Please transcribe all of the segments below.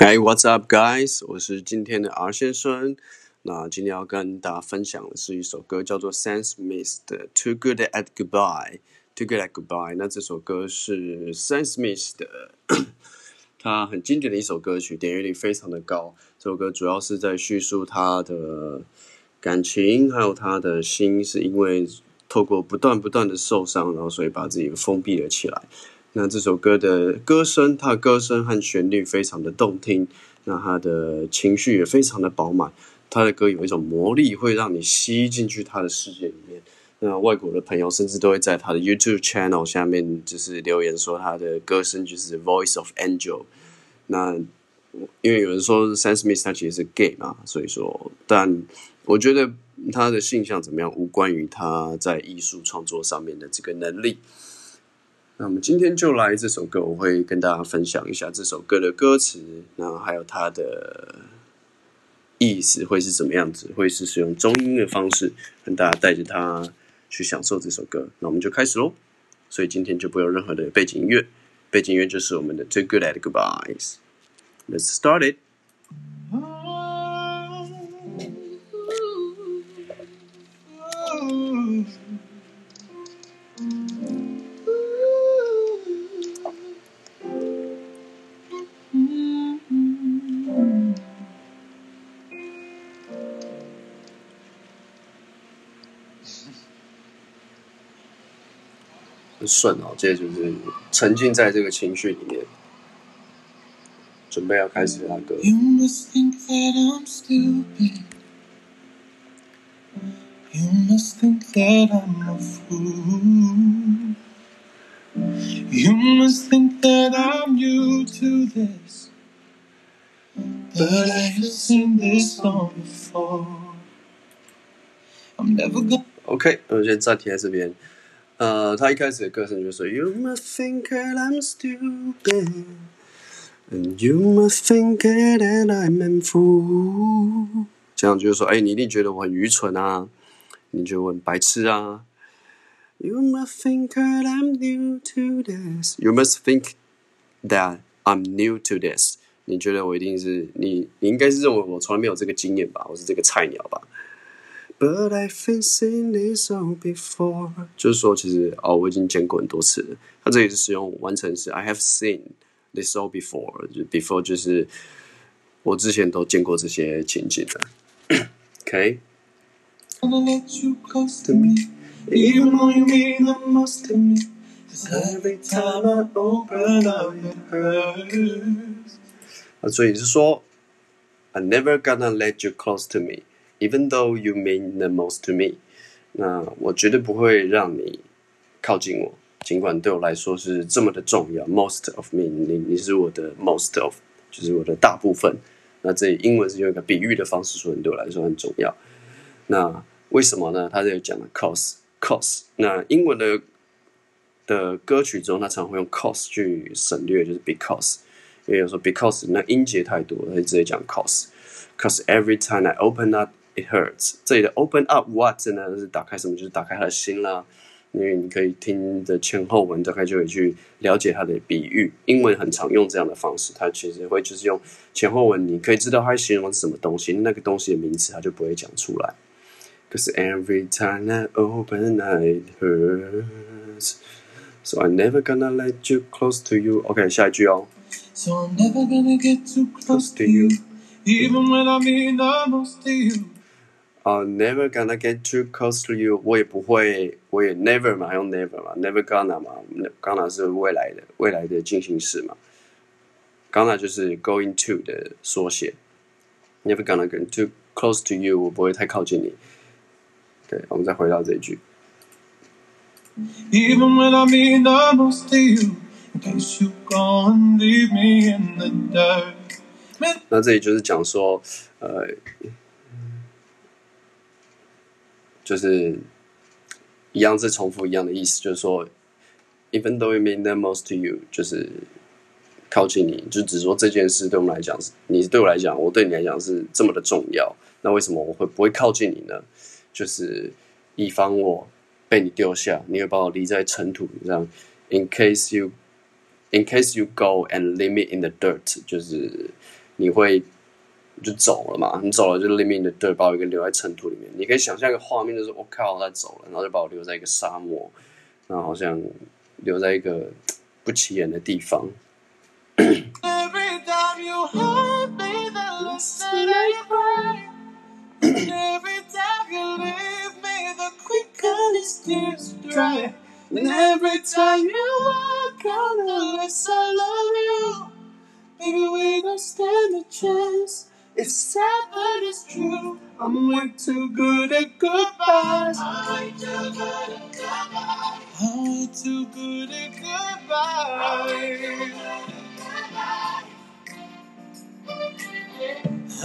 Hey, what's up, guys？我是今天的 R 先生。那今天要跟大家分享的是一首歌，叫做 Sam Smith 的《Too Good at Goodbye》。Too Good at Goodbye。那这首歌是 Sam Smith 的，他很经典的一首歌曲，点阅率非常的高。这首歌主要是在叙述他的感情，还有他的心，是因为透过不断不断的受伤，然后所以把自己封闭了起来。那这首歌的歌声，它的歌声和旋律非常的动听，那他的情绪也非常的饱满。他的歌有一种魔力，会让你吸进去他的世界里面。那外国的朋友甚至都会在他的 YouTube channel 下面就是留言说，他的歌声就是 Voice of Angel。那因为有人说 Sam Smith 他其实是 gay 嘛，所以说，但我觉得他的性向怎么样，无关于他在艺术创作上面的这个能力。那我们今天就来这首歌，我会跟大家分享一下这首歌的歌词，然后还有它的意思会是怎么样子，会是使用中音的方式跟大家带着它去享受这首歌。那我们就开始喽。所以今天就不用任何的背景音乐，背景音乐就是我们的《Too Good at Goodbyes》。Let's start it. 顺哦，接着就是沉浸在这个情绪里面，准备要开始那个。You must think that I'm stupid. You must think that I'm a fool. You must think that I'm new to this. But I have seen this song before. I'm never gonna. OK，我先暂停在这边。呃，他一开始的歌声就说：“You must think that I'm stupid, and you must think that I'm a fool。”这样就是说，哎，你一定觉得我很愚蠢啊，你觉得我很白痴啊。You must think that I'm new to this. You must think that I'm new to this. 你觉得我一定是你？你应该是认为我从来没有这个经验吧？我是这个菜鸟吧 ？But I've seen this all before，就是说，其实哦，我已经见过很多次了。它这里是使用完成式，I have seen this all before，就 before 就是我之前都见过这些情景的。OK， gonna let you close to me, even though you mean the most to me. Cause every time I open up, it hurts. 那所以是说，I'm never gonna let you close to Even though you mean the most to me。那我绝对不会让你靠近我，尽管对我来说是这么的重要。Most of me，你你是我的 most of，就是我的大部分。那这里英文是用一个比喻的方式说，你对我来说很重要。那为什么呢？他这里讲了 cause，cause。那英文的的歌曲中，他常会用 cause 去省略，就是 because。因为有时候 because 那音节太多了，他直接讲 cause。Cause every time I open up, it hurts。这里的 open up what 呢？是打开什么？就是打开他的心啦。因为你可以听的前后文，大概就可以去了解它的比喻。英文很常用这样的方式，它其实会就是用前后文，你可以知道它形容是什么东西，那个东西的名词它就不会讲出来。Cause every time I open, it hurts. So I'm never gonna let you close to you. OK，下一句哦。 So I'm never gonna get too close to you, even when I mean the most to you. I'm never gonna get too close to you。我也不会，我也 never 嘛，用 never 嘛，never gonna 嘛，gonna 是未来的未来的进行式嘛，gonna 就是 going to 的缩写。Never gonna get too close to you，我不会太靠近你。对，我们再回到这一句。Even when I mean the most to you, in case you go and leave me in the dirt. 那这里就是讲说，呃，就是一样是重复一样的意思，就是说，even though it mean the most to you，就是靠近你，就只说这件事对我们来讲是，你对我来讲，我对你来讲是这么的重要，那为什么我会不会靠近你呢？就是以防我被你丢下，你会把我离在尘土上。In case you, in case you go and leave me in the dirt，就是你会就走了嘛？你走了就 leave me in the dirt，把我一个留在尘土里面。你可以想象一个画面，就是我靠，他走了，然后就把我留在一个沙漠，然后好像留在一个 不起眼的地方。Every time you hurt me, the less that I cry. Every time you leave me, the quicker these tears dry. And every time you walk out, the less I love you. Maybe we don't stand a chance. It's sad, but it's true. I'm way too good at goodbyes. I'm way too good at goodbyes. I'm way too good at goodbyes.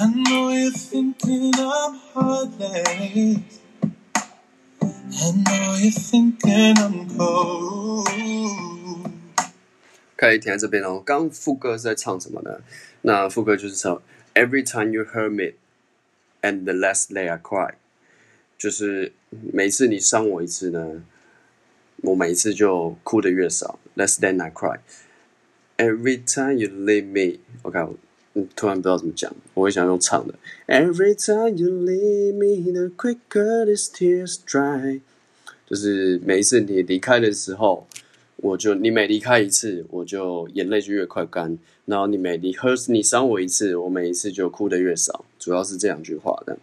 I know you're thinking I'm heartless. I know you're thinking I'm cold. 可以停在这边哦。刚刚副歌是在唱什么呢？那副歌就是唱 Every time you hurt me, and the less that I cry，就是每次你伤我一次呢，我每一次就哭的越少，less than I cry。Every time you leave me，我看我嗯突然不知道怎么讲，我会想用唱的。Every time you leave me, the quicker these tears dry。就是每一次你离开的时候， 我就你每离开一次，我就眼泪就越快干。然后你每离喝你伤我一次，我每一次就哭的越少。主要是这两句话的。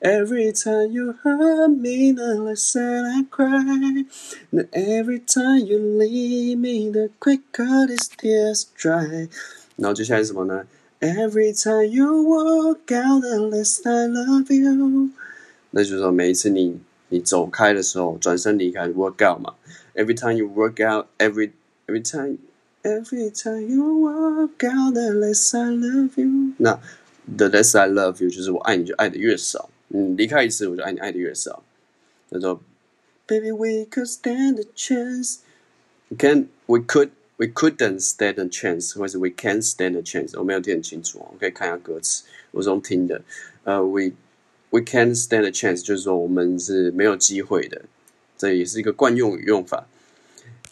Every time you hurt me, the less that I cry. And every time you leave me, the quicker these tears dry. 然后接下来是什么呢？Every time you walk out, the less I love you. 那就是说，每一次你你走开的时候，转身离开，work out 嘛。Every time you work out, every every time every time you walk out, the less I love you。那 the less I love you 就是我爱你就爱的越少，嗯，离开一次我就爱你爱的越少。那说，Baby we could stand a chance, we can we could we couldn't stand a chance，或者是 we can't stand a chance，我没有听很清楚哦，我可以看一下歌词，我是用听的。呃，we we can't stand a chance，就是说我们是没有机会的，这也是一个惯用语用法。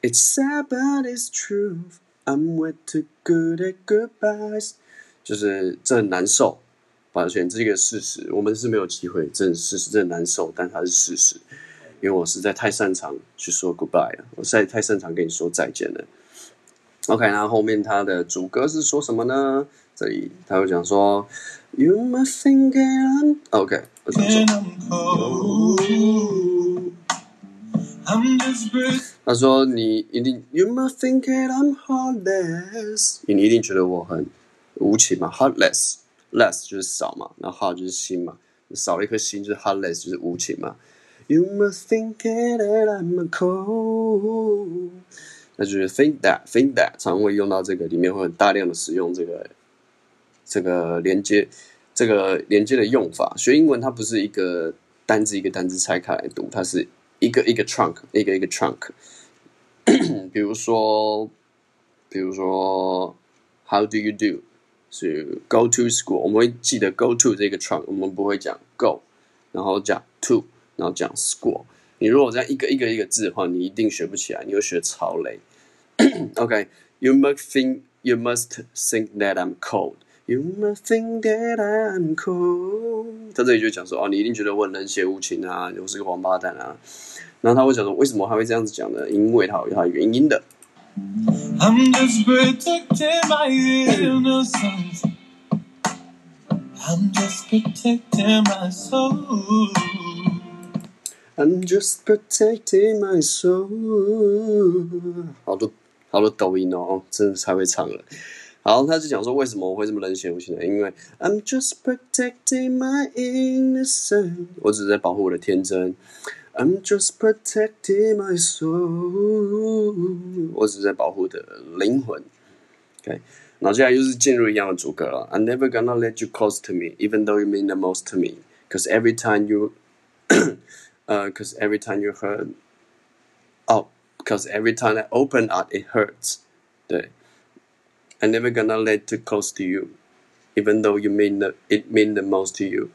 It's sad but it's true. I'm way too good at goodbyes. 就是这很难受，抱歉，这个事实。我们是没有机会，这事实，这很难受，但它是事实。因为我实在太擅长去说 goodbye 了，我实在太擅长跟你说再见了。OK，那后面它的主歌是说什么呢？这里他会讲说，You must think I'm OK，我想说他说你一定，You must think it I'm heartless，你一定觉得我很无情嘛，heartless，less 就是少嘛，然后 heart 就是心嘛，少了一颗心就是 heartless 就是无情嘛。You must think it I'm cold，那就是 think that，think that 常会用到这个，里面会很大量的使用这个这个连接这个连接的用法。学英文它不是一个单字一个单字拆开来读，它是一个一个 trunk，一个一个 trunk。比如说，比如说，How do you do？是 go to school，我们会记得 go to 这个 trunk，我们不会讲 go，然后讲 to，然后讲 school。你如果这样一个一个一个字的话，你一定学不起来，你会学超累。OK，you、must think you must think that I'm cold. You must think that I'm cold。在这里就讲说，哦，你一定觉得我很冷血无情啊，我是个王八蛋啊。然后他会讲说，为什么他会这样子讲呢？因为他有他的原因的。I'm just protecting my innocence. I'm just protecting my soul. I'm just protecting my soul。好多好多抖音哦，真的太会唱了。好，他就讲说为什么我会这么冷血无情呢？因为 I'm just protecting my innocence，我只是在保护我的天真。I'm just protecting my soul，我只是在保护我的灵魂。OK，然后接下来又是进入一样的主歌了。I'm never gonna let you close to me, even though you mean the most to me, cause every time you 呃、cause every time you hurt, oh, cause every time I open up it hurts. 对 ，I'm never gonna let too close to you, even though you mean the it mean the most to you.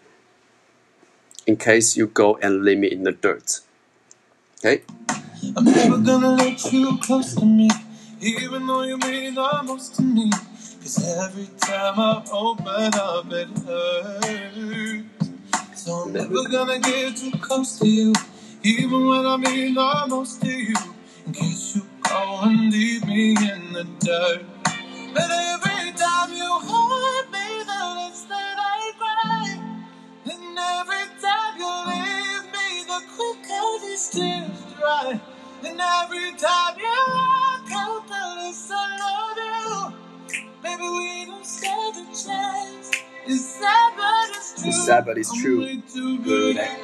In case you go and leave me in the dirt. Okay. I'm never gonna let you close to me, even though you mean the most to me. Cause every time I open up, it hurts. So I'm never gonna get too close to you, even when I mean the most to you. In case you go and leave me in the dirt. But every time you hurt me, the less that I cry. And every time you leave me, the quicker these tears dry. And every time you walk out, the less I love you. Baby, we don't stand a chance. It's sad, but it's true. It's sad, but it's true. Good good at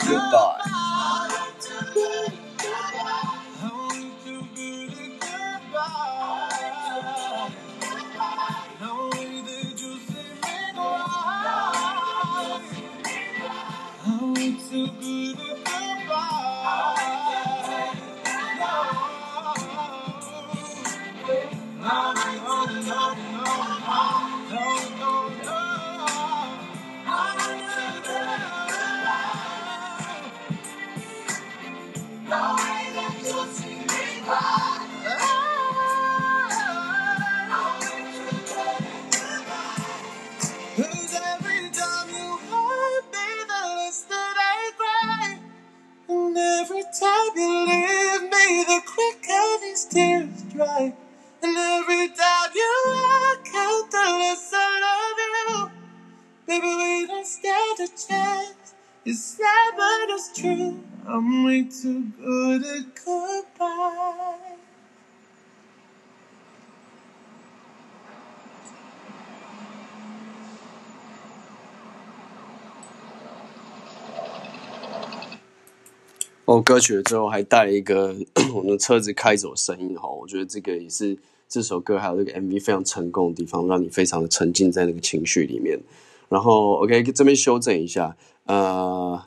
哦，歌曲的最后还带了一个我们车子开走声音哈，我觉得这个也是这首歌还有这个 MV 非常成功的地方，让你非常的沉浸在那个情绪里面。然后 OK 这边修正一下，呃，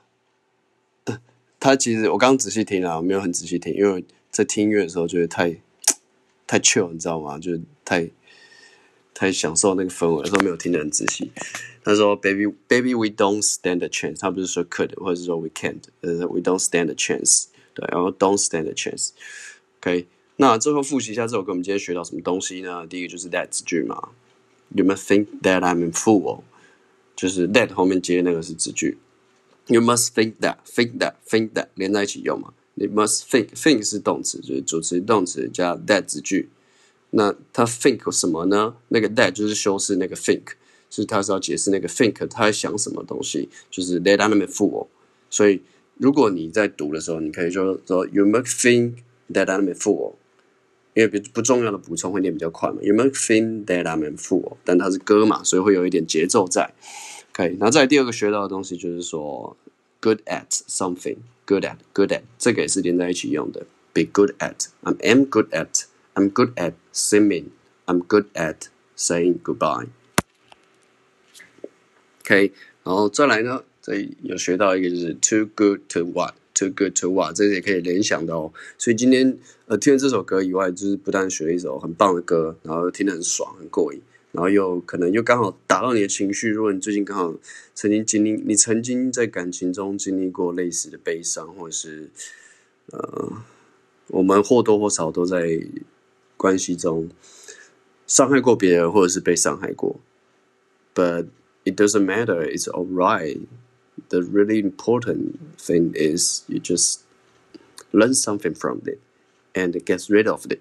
他其实我刚刚仔细听了，我没有很仔细听，因为在听音乐的时候觉得太太 chill，你知道吗？就是太太享受那个氛围，所以没有听得很仔细。他说：“Baby, baby, we don't stand a chance。”他不是说 could，或者是说 we can't，呃，we don't stand a chance。对，然后 don't stand a chance。OK，那最后复习一下这首歌，我们今天学到什么东西呢？第一个就是 that 句嘛，You must think that I'm a fool，就是 that 后面接那个是字句。You must think that, think that, think that 连在一起用嘛。你 must think, think 是动词，就是主词动词加 that 字句。那它 think 什么呢？那个 that 就是修饰那个 think，是它是要解释那个 think 他在想什么东西，就是 that I'm a fool。所以如果你在读的时候，你可以说说 You must think that I'm a fool，因为不不重要的补充会念比较快嘛。You must think that I'm a fool，但它是歌嘛，所以会有一点节奏在。OK，，然后再来第二个学到的东西就是说，good at something，good at，good at，这个也是连在一起用的。Be good at，I am good at，I'm good at singing，I'm good at saying goodbye。OK，然后再来呢，这里有学到一个就是 too good to what what，too good to what，这也可以联想的哦。所以今天呃听了这首歌以外，就是不但学了一首很棒的歌，然后听得很爽很过瘾，然后又可能又刚好打到你的情绪。如果你最近刚好曾经经历，你曾经在感情中经历过类似的悲伤，或者是呃，我们或多或少都在关系中伤害过别人，或者是被伤害过，but it doesn't matter. It's alright. The really important thing is you just learn something from it and get rid of it.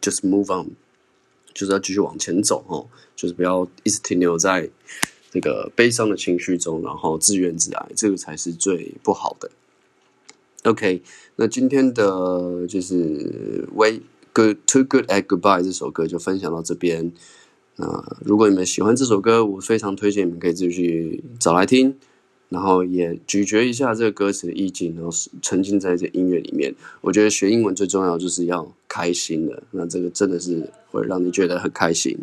Just move on. 就是要继续往前走哦，就是不要一直停留在这个悲伤的情绪中，然后自怨自艾，这个才是最不好的。OK，那今天的就是《Way Good Too Good at Goodbye》这首歌就分享到这边。那如果你们喜欢这首歌，我非常推荐你们可以自己去找来听， 然后也咀嚼一下这个歌词的意境，然后沉浸在这音乐里面。我觉得学英文最重要就是要开心的，那这个真的是会让你觉得很开心。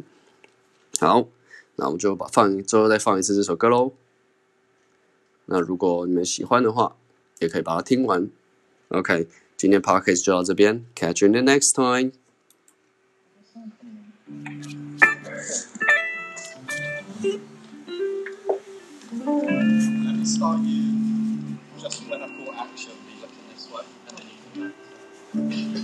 好，那我们就把放最后再放一次这首歌喽。那如果你们喜欢的话，也可以把它听完。OK，今天 Podcast 就到这边，Catch you in the next time。Start you just when I call action, be looking this way, and then you can.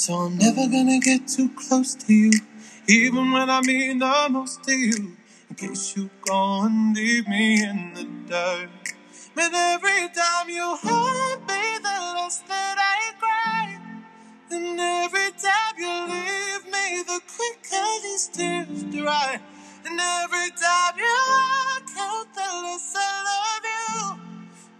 So I'm never gonna get too close to you, even when I mean the most to you. In case you go and leave me in the dirt. But every time you hurt me, the less that I cry. And every time you leave me, the quicker these tears dry. And every time you walk out, the less I love you.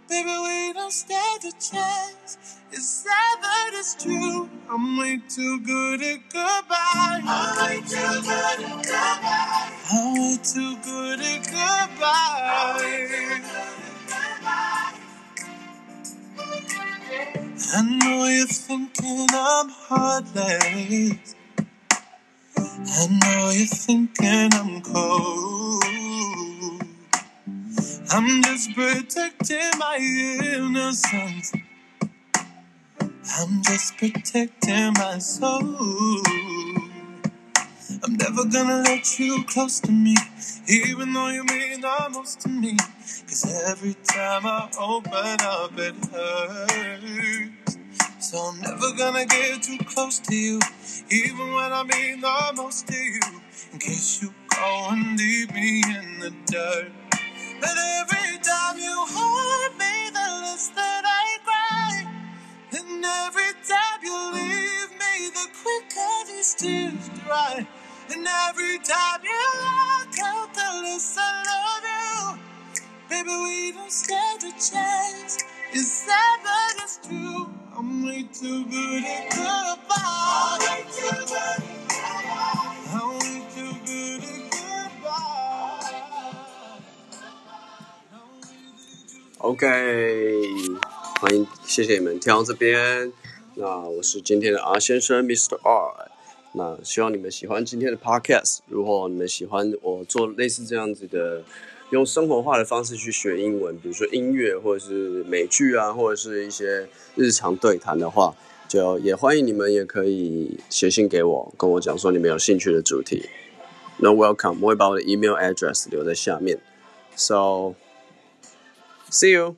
Baby, we don't stand a chance. It's sad that it's true. I'm way too good at goodbye. I'm way too good at goodbye. I'm way too good at goodbye. I know you're thinking I'm heartless. I know you're thinking I'm cold. I'm just protecting my innocence. I'm just protecting my soul. I'm never gonna let you close to me, even though you mean the most to me. Cause every time I open up, it hurts. So I'm never gonna get too close to you, even when I mean the most to you. In case you go and leave me in the dirt. But every time you hurt me, the less that these tears dry. And every time you walk out, the less I love you. Baby, we don't stand a chance. It's sad, but it's true. I'm way too good at goodbye. I'm way too good at goodbye. I'm way too good at goodbye. OK，欢迎，谢谢你们听到这边。那我是今天的 R 先生，Mr. R。 那希望你们喜欢今天的 Podcast。如果你们喜欢我做类似这样子的，用生活化的方式去学英文，比如说音乐或者是美剧啊，或者是一些日常对谈的话，就也欢迎你们也可以写信给我，跟我讲说你们有兴趣的主题。那 Welcome，我会把我的 email address 留在下面。So。See you.